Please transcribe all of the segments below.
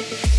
you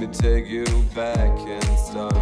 me take you back and start